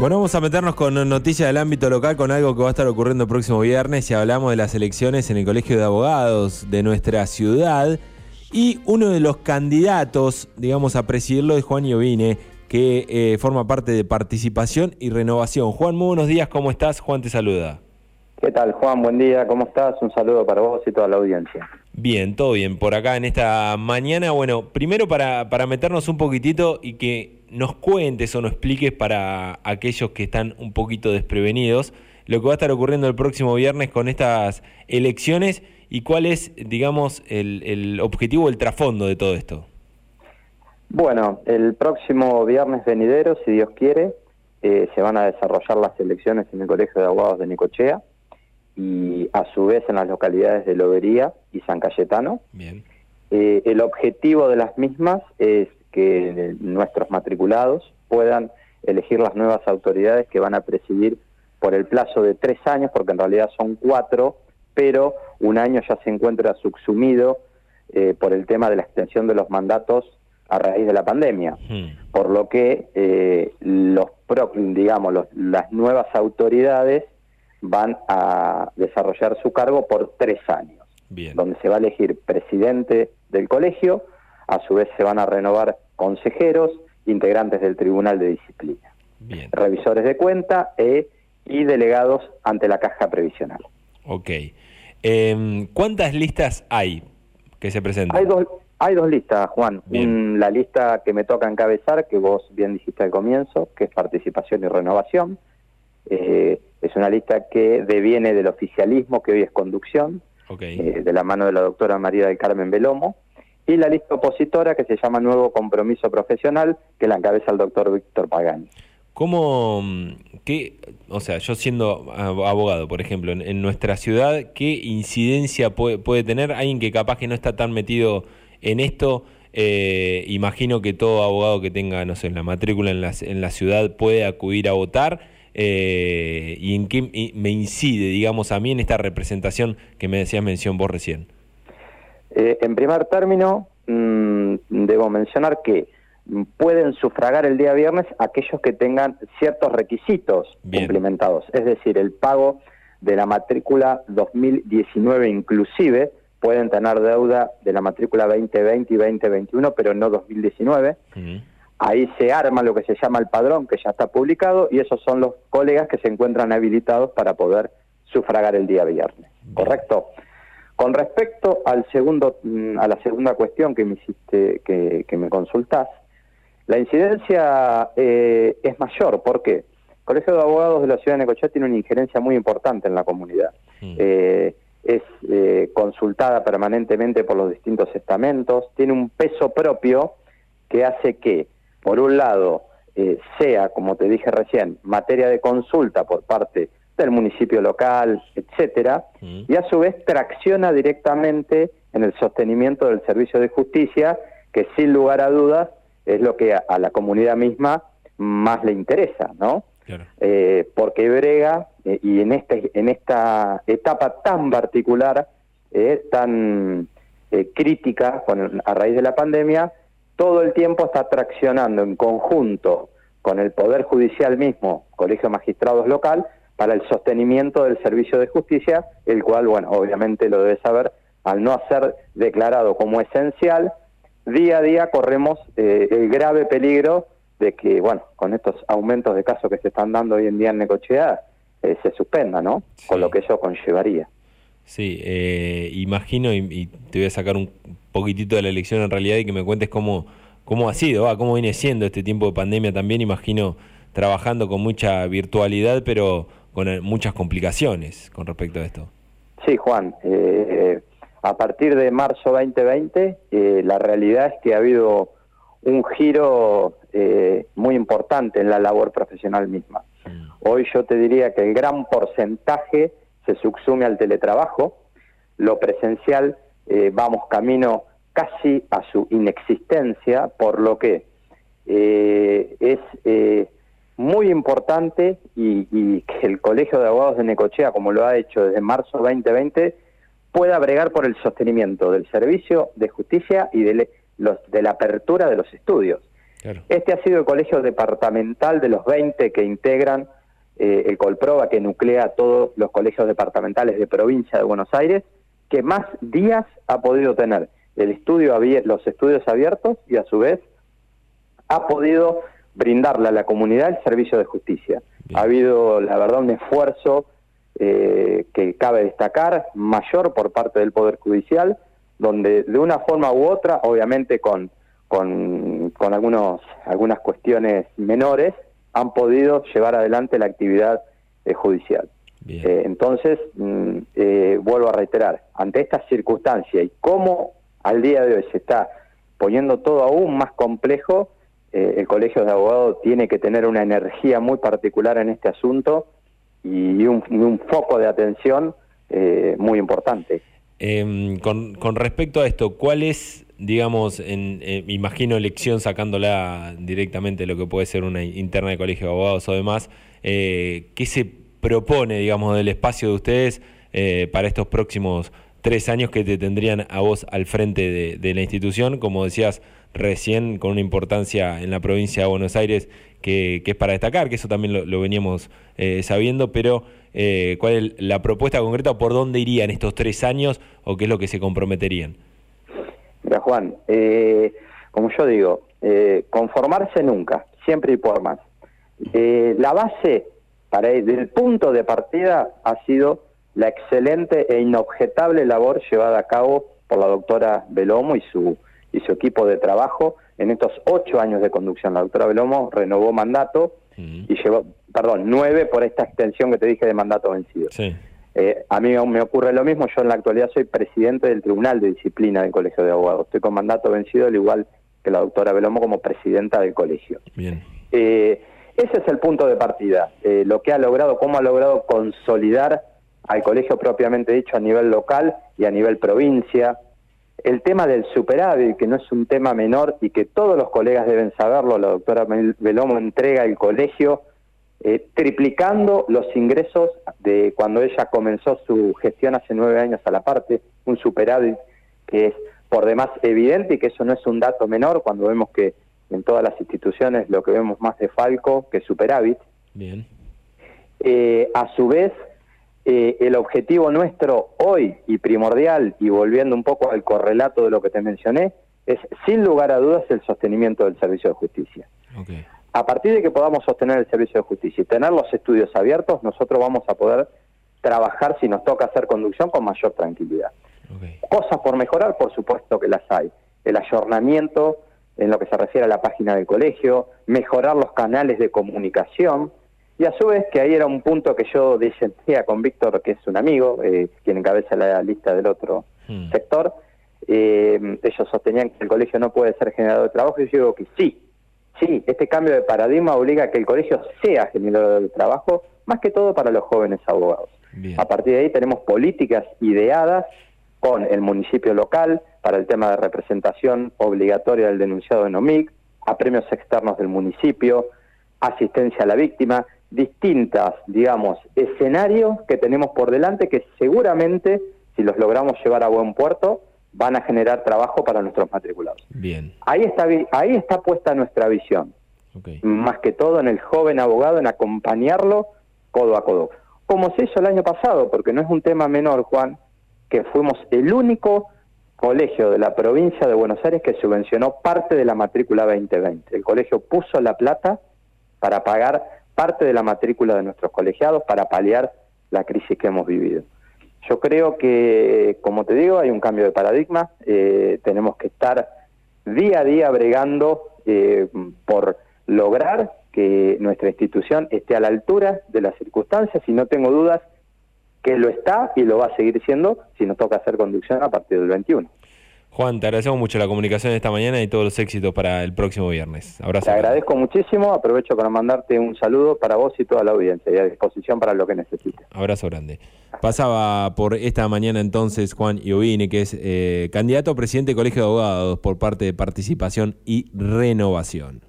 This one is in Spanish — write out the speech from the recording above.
Bueno, vamos a meternos con noticias del ámbito local, con algo que va a estar ocurriendo el próximo viernes y hablamos de las elecciones en el Colegio de Abogados de nuestra ciudad. Y uno de los candidatos, digamos, a presidirlo es Juan Iovine, que eh, forma parte de Participación y Renovación. Juan, muy buenos días, ¿cómo estás? Juan te saluda. ¿Qué tal, Juan? Buen día, ¿cómo estás? Un saludo para vos y toda la audiencia. Bien, todo bien. Por acá en esta mañana, bueno, primero para, para meternos un poquitito y que nos cuentes o nos expliques para aquellos que están un poquito desprevenidos lo que va a estar ocurriendo el próximo viernes con estas elecciones y cuál es, digamos, el, el objetivo, el trasfondo de todo esto. Bueno, el próximo viernes venidero, si Dios quiere, eh, se van a desarrollar las elecciones en el Colegio de Abogados de Nicochea y a su vez en las localidades de Lobería y San Cayetano. Bien. Eh, el objetivo de las mismas es que nuestros matriculados puedan elegir las nuevas autoridades que van a presidir por el plazo de tres años, porque en realidad son cuatro, pero un año ya se encuentra subsumido eh, por el tema de la extensión de los mandatos a raíz de la pandemia, hmm. por lo que eh, los digamos las nuevas autoridades van a desarrollar su cargo por tres años, donde se va a elegir presidente del colegio, a su vez se van a renovar consejeros, integrantes del Tribunal de Disciplina, revisores de cuenta e, y delegados ante la Caja Previsional. Ok. Em, ¿Cuántas listas hay que se presentan? Hay dos, hay dos listas, Juan. la lista que me toca encabezar, que vos bien dijiste al comienzo, que es participación y renovación. Eh, es una lista que deviene del oficialismo, que hoy es conducción, eh, de la mano de la doctora María del Carmen Belomo y la lista opositora que se llama Nuevo Compromiso Profesional, que la encabeza el doctor Víctor Pagani. ¿Cómo, qué, o sea, yo siendo abogado, por ejemplo, en, nuestra ciudad, qué incidencia puede, puede, tener alguien que capaz que no está tan metido en esto? Eh, imagino que todo abogado que tenga, no sé, la matrícula en la, en la ciudad puede acudir a votar. Eh, ¿Y en qué me incide, digamos, a mí en esta representación que me decías mención vos recién? Eh, en primer término, mm, debo mencionar que pueden sufragar el día viernes aquellos que tengan ciertos requisitos implementados, es decir, el pago de la matrícula 2019 inclusive, pueden tener deuda de la matrícula 2020 y 2021, pero no 2019. Ahí se arma lo que se llama el padrón, que ya está publicado, y esos son los colegas que se encuentran habilitados para poder sufragar el día viernes. ¿Correcto? Con respecto al segundo, mm, a la segunda cuestión que me hiciste, que, me consultás, la incidencia eh, es mayor. ¿Por qué? El Colegio de Abogados de la Ciudad de Necochea tiene una injerencia muy importante en la comunidad. Mm. Eh, es eh, consultada permanentemente por los distintos estamentos, tiene un peso propio que hace que, por un lado, sea, como te dije recién, materia de consulta por parte del municipio local, etcétera, mm. y a su vez tracciona directamente en el sostenimiento del servicio de justicia, que sin lugar a dudas es lo que a, la comunidad misma más le interesa, ¿no? Eh, porque brega, eh, y en, este, en esta etapa tan particular, eh, tan crítica con, a raíz de la pandemia, todo el tiempo está traccionando en conjunto con el Poder Judicial mismo, Colegio de Magistrados local, para el sostenimiento del servicio de justicia, el cual, bueno, obviamente lo debe saber, al no ser declarado como esencial, día a día corremos eh, el grave peligro de que, bueno, con estos aumentos de casos que se están dando hoy en día en Necochea, eh, se suspenda, ¿no? Con lo que eso conllevaría. Sí, eh, imagino, y, te voy a sacar un poquitito de la elección en realidad y que me cuentes cómo, cómo ha sido, cómo viene siendo este tiempo de pandemia también, imagino trabajando con mucha virtualidad, pero con eh, muchas complicaciones con respecto a esto. Sí, Juan. Eh, a partir de marzo 2020, eh, la realidad es que ha habido un giro muy importante en la labor profesional misma. Mm. Hoy yo te diría que el gran porcentaje se subsume al teletrabajo, lo presencial vamos camino casi a su inexistencia, por lo que es muy importante y, que el Colegio de Abogados de Necochea, como lo ha hecho desde marzo 2020, pueda bregar por el sostenimiento del servicio de justicia y de, los, de la apertura de los estudios. Este ha sido el colegio departamental de los 20 que integran eh, el Colproba, que nuclea a todos los colegios departamentales de provincia de Buenos Aires, que más días ha podido tener el estudio los estudios abiertos y a su vez ha podido brindarle a la comunidad el servicio de justicia. Ha habido, la verdad, un esfuerzo eh, que cabe destacar, mayor por parte del Poder Judicial, donde de una forma u otra, obviamente con, con, algunos, algunas cuestiones menores, han podido llevar adelante la actividad eh, judicial. Eh, entonces, mm, vuelvo a reiterar, ante esta circunstancia y cómo al día de hoy se está poniendo todo aún más complejo, el Colegio de Abogados tiene que tener una energía muy particular en este asunto y un, foco de atención eh, muy importante. Em, con, respecto a esto, ¿cuál es, digamos, en, eh, imagino elección sacándola directamente lo que puede ser una interna de colegio de abogados o demás, eh, qué se propone, digamos, del espacio de ustedes para estos próximos tres años que te tendrían a vos al frente de, la institución, como decías recién, con una importancia en la provincia de Buenos Aires que, es para destacar, que eso también lo, veníamos eh, sabiendo, pero eh, ¿cuál es la propuesta concreta por dónde irían estos tres años o qué es lo que se comprometerían? Mira, Juan, eh, como yo digo, conformarse nunca, siempre y por más. la base para el punto de partida ha sido la excelente e inobjetable labor llevada a cabo por la doctora Belomo y su, y su equipo de trabajo en estos ocho años de conducción. La doctora Belomo renovó mandato y llevó, perdón, nueve por esta extensión que te dije de mandato vencido. Eh, a mí me ocurre lo mismo, yo en la actualidad soy presidente del Tribunal de Disciplina del Colegio de Abogados. Estoy con mandato vencido, al igual que la doctora Belomo como presidenta del colegio. Bien. Eh, ese es el punto de partida, eh, lo que ha logrado, cómo ha logrado consolidar al colegio propiamente dicho a nivel local y a nivel provincia, el tema del superávit, que no es un tema menor y que todos los colegas deben saberlo, la doctora Belomo entrega el colegio eh, triplicando los ingresos de cuando ella comenzó su gestión hace nueve años a la parte, un superávit que es por demás evidente y que eso no es un dato menor cuando vemos que en todas las instituciones lo que vemos más de Falco que superávit. Bien. Eh, a su vez, eh, el objetivo nuestro hoy y primordial, y volviendo un poco al correlato de lo que te mencioné, es sin lugar a dudas el sostenimiento del servicio de justicia. A partir de que podamos sostener el servicio de justicia y tener los estudios abiertos, nosotros vamos a poder trabajar, si nos toca hacer conducción, con mayor tranquilidad. Cosas por mejorar, por supuesto que las hay. El ayornamiento en lo que se refiere a la página del colegio, mejorar los canales de comunicación, y a su vez, que ahí era un punto que yo disentía con Víctor, que es un amigo, eh, quien encabeza la lista del otro hmm. sector, eh, ellos sostenían que el colegio no puede ser generador de trabajo, y yo digo que sí, sí, este cambio de paradigma obliga a que el colegio sea generador de trabajo, más que todo para los jóvenes abogados. A partir de ahí tenemos políticas ideadas con el municipio local para el tema de representación obligatoria del denunciado en OMIC, a premios externos del municipio, asistencia a la víctima, distintas, digamos, escenarios que tenemos por delante que seguramente, si los logramos llevar a buen puerto, van a generar trabajo para nuestros matriculados. Bien. Ahí está, ahí está puesta nuestra visión. Más que todo en el joven abogado, en acompañarlo codo a codo. Como se hizo el año pasado, porque no es un tema menor, Juan, que fuimos el único colegio de la provincia de Buenos Aires que subvencionó parte de la matrícula 2020. El colegio puso la plata para pagar parte de la matrícula de nuestros colegiados para paliar la crisis que hemos vivido. Yo creo que, como te digo, hay un cambio de paradigma, eh, tenemos que estar día a día bregando eh, por lograr que nuestra institución esté a la altura de las circunstancias y no tengo dudas que lo está y lo va a seguir siendo si nos toca hacer conducción a partir del 21. Juan, te agradecemos mucho la comunicación de esta mañana y todos los éxitos para el próximo viernes. Abrazo. Te agradezco muchísimo. Aprovecho para mandarte un saludo para vos y toda la audiencia y a disposición para lo que necesites. Abrazo grande. Pasaba por esta mañana entonces Juan Iovine, que es eh, candidato a presidente del Colegio de Abogados por parte de Participación y Renovación.